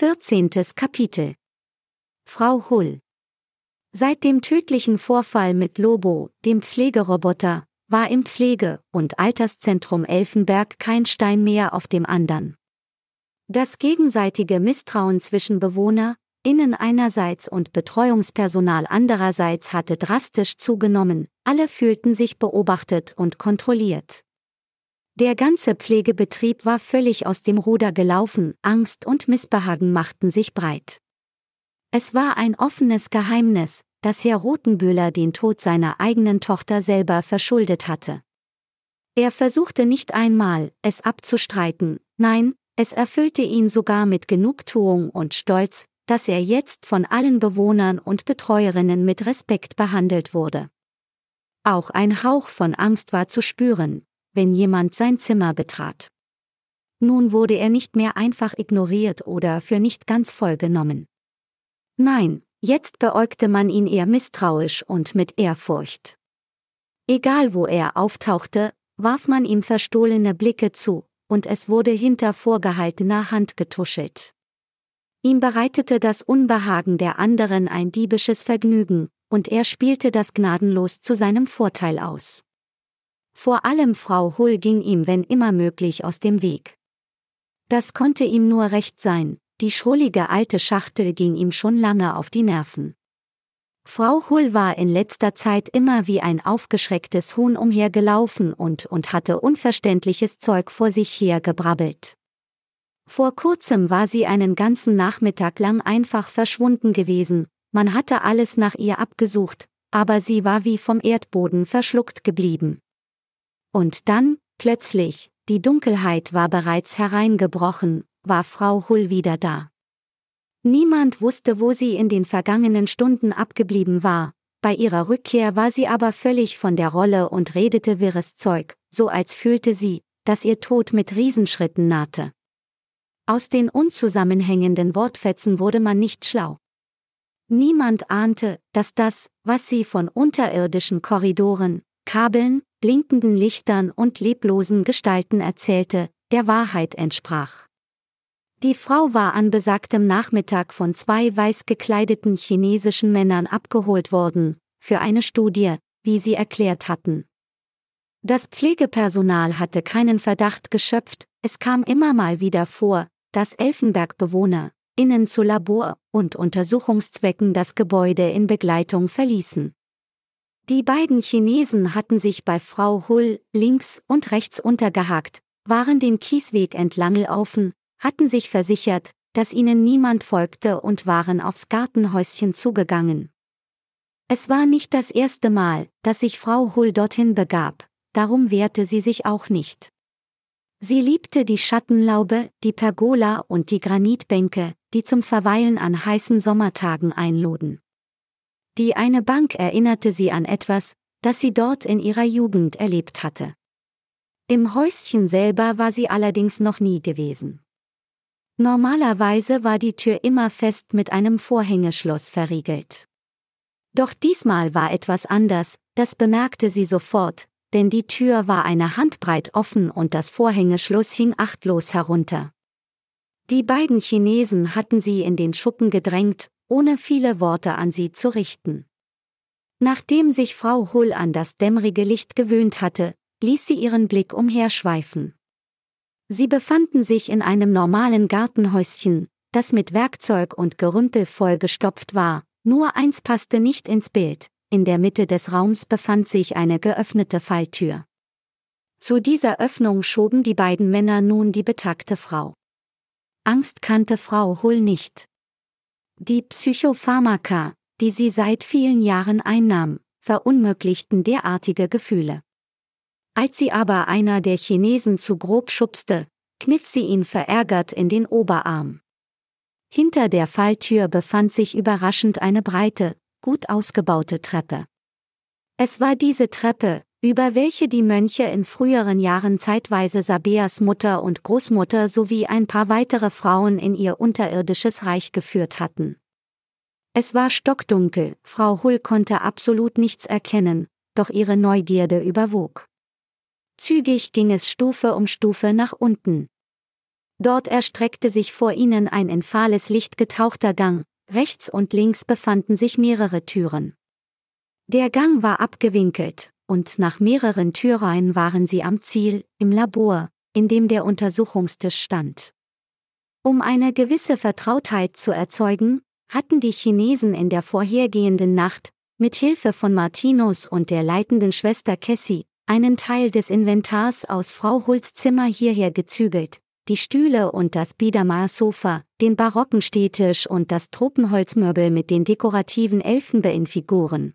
14. Kapitel Frau Hull Seit dem tödlichen Vorfall mit Lobo, dem Pflegeroboter, war im Pflege- und Alterszentrum Elfenberg kein Stein mehr auf dem andern. Das gegenseitige Misstrauen zwischen Bewohner, Innen einerseits und Betreuungspersonal andererseits hatte drastisch zugenommen, alle fühlten sich beobachtet und kontrolliert. Der ganze Pflegebetrieb war völlig aus dem Ruder gelaufen, Angst und Missbehagen machten sich breit. Es war ein offenes Geheimnis, dass Herr Rothenbühler den Tod seiner eigenen Tochter selber verschuldet hatte. Er versuchte nicht einmal, es abzustreiten, nein, es erfüllte ihn sogar mit Genugtuung und Stolz, dass er jetzt von allen Bewohnern und Betreuerinnen mit Respekt behandelt wurde. Auch ein Hauch von Angst war zu spüren, wenn jemand sein Zimmer betrat. Nun wurde er nicht mehr einfach ignoriert oder für nicht ganz voll genommen. Nein, jetzt beäugte man ihn eher misstrauisch und mit Ehrfurcht. Egal wo er auftauchte, warf man ihm verstohlene Blicke zu, und es wurde hinter vorgehaltener Hand getuschelt. Ihm bereitete das Unbehagen der anderen ein diebisches Vergnügen, und er spielte das gnadenlos zu seinem Vorteil aus. Vor allem Frau Hull ging ihm wenn immer möglich aus dem Weg. Das konnte ihm nur recht sein, die schrullige alte Schachtel ging ihm schon lange auf die Nerven. Frau Hull war in letzter Zeit immer wie ein aufgeschrecktes Huhn umhergelaufen und, und hatte unverständliches Zeug vor sich her gebrabbelt. Vor kurzem war sie einen ganzen Nachmittag lang einfach verschwunden gewesen, man hatte alles nach ihr abgesucht, aber sie war wie vom Erdboden verschluckt geblieben. Und dann, plötzlich, die Dunkelheit war bereits hereingebrochen, war Frau Hull wieder da. Niemand wusste, wo sie in den vergangenen Stunden abgeblieben war, bei ihrer Rückkehr war sie aber völlig von der Rolle und redete wirres Zeug, so als fühlte sie, dass ihr Tod mit Riesenschritten nahte. Aus den unzusammenhängenden Wortfetzen wurde man nicht schlau. Niemand ahnte, dass das, was sie von unterirdischen Korridoren, Kabeln, blinkenden Lichtern und leblosen Gestalten erzählte, der Wahrheit entsprach. Die Frau war an besagtem Nachmittag von zwei weiß gekleideten chinesischen Männern abgeholt worden, für eine Studie, wie sie erklärt hatten. Das Pflegepersonal hatte keinen Verdacht geschöpft, es kam immer mal wieder vor, dass Elfenbergbewohner, innen zu Labor- und Untersuchungszwecken das Gebäude in Begleitung verließen. Die beiden Chinesen hatten sich bei Frau Hull links und rechts untergehakt, waren den Kiesweg entlang laufen, hatten sich versichert, dass ihnen niemand folgte und waren aufs Gartenhäuschen zugegangen. Es war nicht das erste Mal, dass sich Frau Hull dorthin begab, darum wehrte sie sich auch nicht. Sie liebte die Schattenlaube, die Pergola und die Granitbänke, die zum Verweilen an heißen Sommertagen einluden. Die eine Bank erinnerte sie an etwas, das sie dort in ihrer Jugend erlebt hatte. Im Häuschen selber war sie allerdings noch nie gewesen. Normalerweise war die Tür immer fest mit einem Vorhängeschloss verriegelt. Doch diesmal war etwas anders, das bemerkte sie sofort, denn die Tür war eine Handbreit offen und das Vorhängeschloss hing achtlos herunter. Die beiden Chinesen hatten sie in den Schuppen gedrängt ohne viele Worte an sie zu richten. Nachdem sich Frau Hull an das dämmerige Licht gewöhnt hatte, ließ sie ihren Blick umherschweifen. Sie befanden sich in einem normalen Gartenhäuschen, das mit Werkzeug und Gerümpel vollgestopft war, nur eins passte nicht ins Bild, in der Mitte des Raums befand sich eine geöffnete Falltür. Zu dieser Öffnung schoben die beiden Männer nun die betagte Frau. Angst kannte Frau Hull nicht. Die Psychopharmaka, die sie seit vielen Jahren einnahm, verunmöglichten derartige Gefühle. Als sie aber einer der Chinesen zu grob schubste, kniff sie ihn verärgert in den Oberarm. Hinter der Falltür befand sich überraschend eine breite, gut ausgebaute Treppe. Es war diese Treppe, über welche die Mönche in früheren Jahren zeitweise Sabeas Mutter und Großmutter sowie ein paar weitere Frauen in ihr unterirdisches Reich geführt hatten. Es war stockdunkel, Frau Hull konnte absolut nichts erkennen, doch ihre Neugierde überwog. Zügig ging es Stufe um Stufe nach unten. Dort erstreckte sich vor ihnen ein in fahles Licht getauchter Gang, rechts und links befanden sich mehrere Türen. Der Gang war abgewinkelt, und nach mehreren Türreihen waren sie am Ziel, im Labor, in dem der Untersuchungstisch stand. Um eine gewisse Vertrautheit zu erzeugen, hatten die Chinesen in der vorhergehenden Nacht, mit Hilfe von Martinus und der leitenden Schwester Cassie, einen Teil des Inventars aus Frau Hults Zimmer hierher gezügelt, die Stühle und das Biedermeier-Sofa, den barocken Stehtisch und das Tropenholzmöbel mit den dekorativen Elfenbeinfiguren.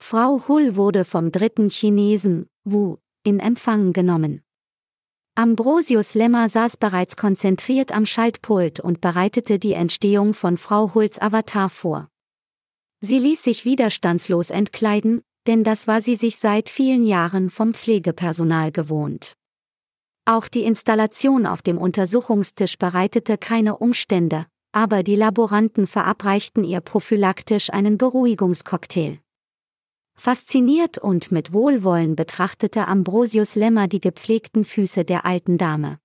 Frau Hull wurde vom dritten Chinesen, Wu, in Empfang genommen. Ambrosius Lemmer saß bereits konzentriert am Schaltpult und bereitete die Entstehung von Frau Hulls Avatar vor. Sie ließ sich widerstandslos entkleiden, denn das war sie sich seit vielen Jahren vom Pflegepersonal gewohnt. Auch die Installation auf dem Untersuchungstisch bereitete keine Umstände, aber die Laboranten verabreichten ihr prophylaktisch einen Beruhigungscocktail. Fasziniert und mit Wohlwollen betrachtete Ambrosius Lemmer die gepflegten Füße der alten Dame.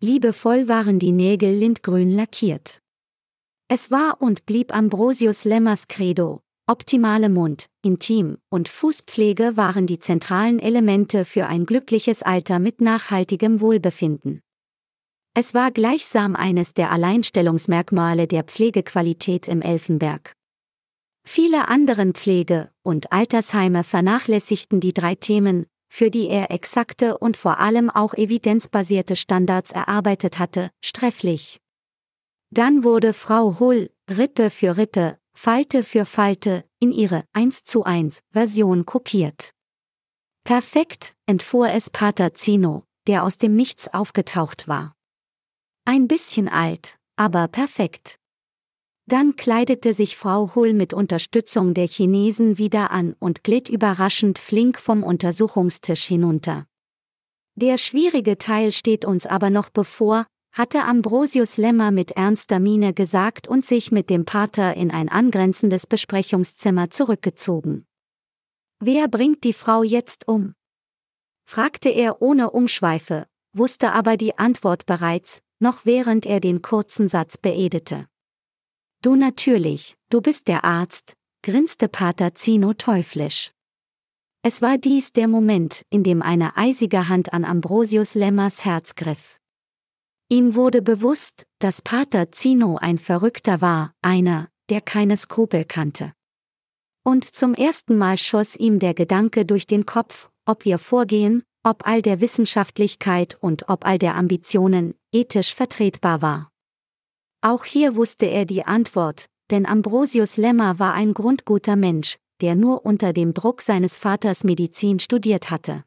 Liebevoll waren die Nägel lindgrün lackiert. Es war und blieb Ambrosius Lemmers Credo, Optimale Mund, Intim- und Fußpflege waren die zentralen Elemente für ein glückliches Alter mit nachhaltigem Wohlbefinden. Es war gleichsam eines der Alleinstellungsmerkmale der Pflegequalität im Elfenberg. Viele anderen Pflege- und Altersheime vernachlässigten die drei Themen, für die er exakte und vor allem auch evidenzbasierte Standards erarbeitet hatte, strefflich. Dann wurde Frau Hull, Rippe für Rippe, Falte für Falte, in ihre 1 zu 1 Version kopiert. Perfekt, entfuhr es Pater Zino, der aus dem Nichts aufgetaucht war. Ein bisschen alt, aber perfekt. Dann kleidete sich Frau Hull mit Unterstützung der Chinesen wieder an und glitt überraschend flink vom Untersuchungstisch hinunter. Der schwierige Teil steht uns aber noch bevor, hatte Ambrosius Lemmer mit ernster Miene gesagt und sich mit dem Pater in ein angrenzendes Besprechungszimmer zurückgezogen. Wer bringt die Frau jetzt um? fragte er ohne Umschweife, wusste aber die Antwort bereits, noch während er den kurzen Satz beedete. Du natürlich, du bist der Arzt, grinste Pater Zino teuflisch. Es war dies der Moment, in dem eine eisige Hand an Ambrosius Lemmers Herz griff. Ihm wurde bewusst, dass Pater Zino ein Verrückter war, einer, der keine Skrupel kannte. Und zum ersten Mal schoss ihm der Gedanke durch den Kopf, ob ihr Vorgehen, ob all der Wissenschaftlichkeit und ob all der Ambitionen ethisch vertretbar war. Auch hier wusste er die Antwort, denn Ambrosius Lemmer war ein grundguter Mensch, der nur unter dem Druck seines Vaters Medizin studiert hatte.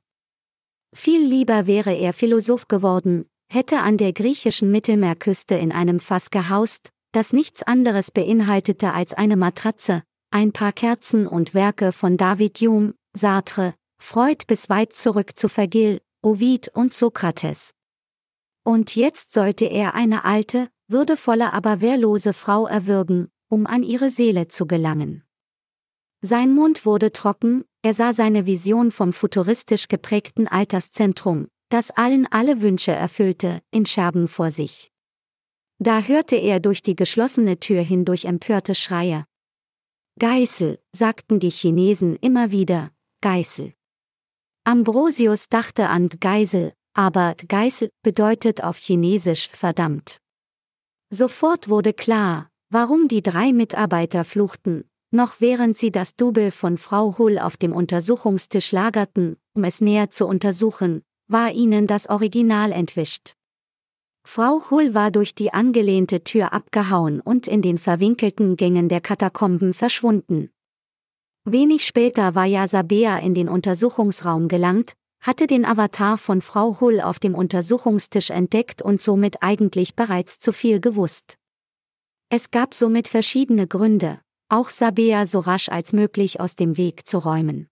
Viel lieber wäre er Philosoph geworden, hätte an der griechischen Mittelmeerküste in einem Fass gehaust, das nichts anderes beinhaltete als eine Matratze, ein paar Kerzen und Werke von David Hume, Sartre, Freud bis weit zurück zu Vergil, Ovid und Sokrates. Und jetzt sollte er eine alte, würdevolle aber wehrlose Frau erwürgen, um an ihre Seele zu gelangen. Sein Mund wurde trocken, er sah seine Vision vom futuristisch geprägten Alterszentrum, das allen alle Wünsche erfüllte, in Scherben vor sich. Da hörte er durch die geschlossene Tür hindurch empörte Schreie. Geißel, sagten die Chinesen immer wieder, Geißel. Ambrosius dachte an Geisel, aber Geißel bedeutet auf Chinesisch verdammt. Sofort wurde klar, warum die drei Mitarbeiter fluchten, noch während sie das Double von Frau Hull auf dem Untersuchungstisch lagerten, um es näher zu untersuchen, war ihnen das Original entwischt. Frau Hull war durch die angelehnte Tür abgehauen und in den verwinkelten Gängen der Katakomben verschwunden. Wenig später war Jasabea in den Untersuchungsraum gelangt, hatte den Avatar von Frau Hull auf dem Untersuchungstisch entdeckt und somit eigentlich bereits zu viel gewusst. Es gab somit verschiedene Gründe, auch Sabea so rasch als möglich aus dem Weg zu räumen.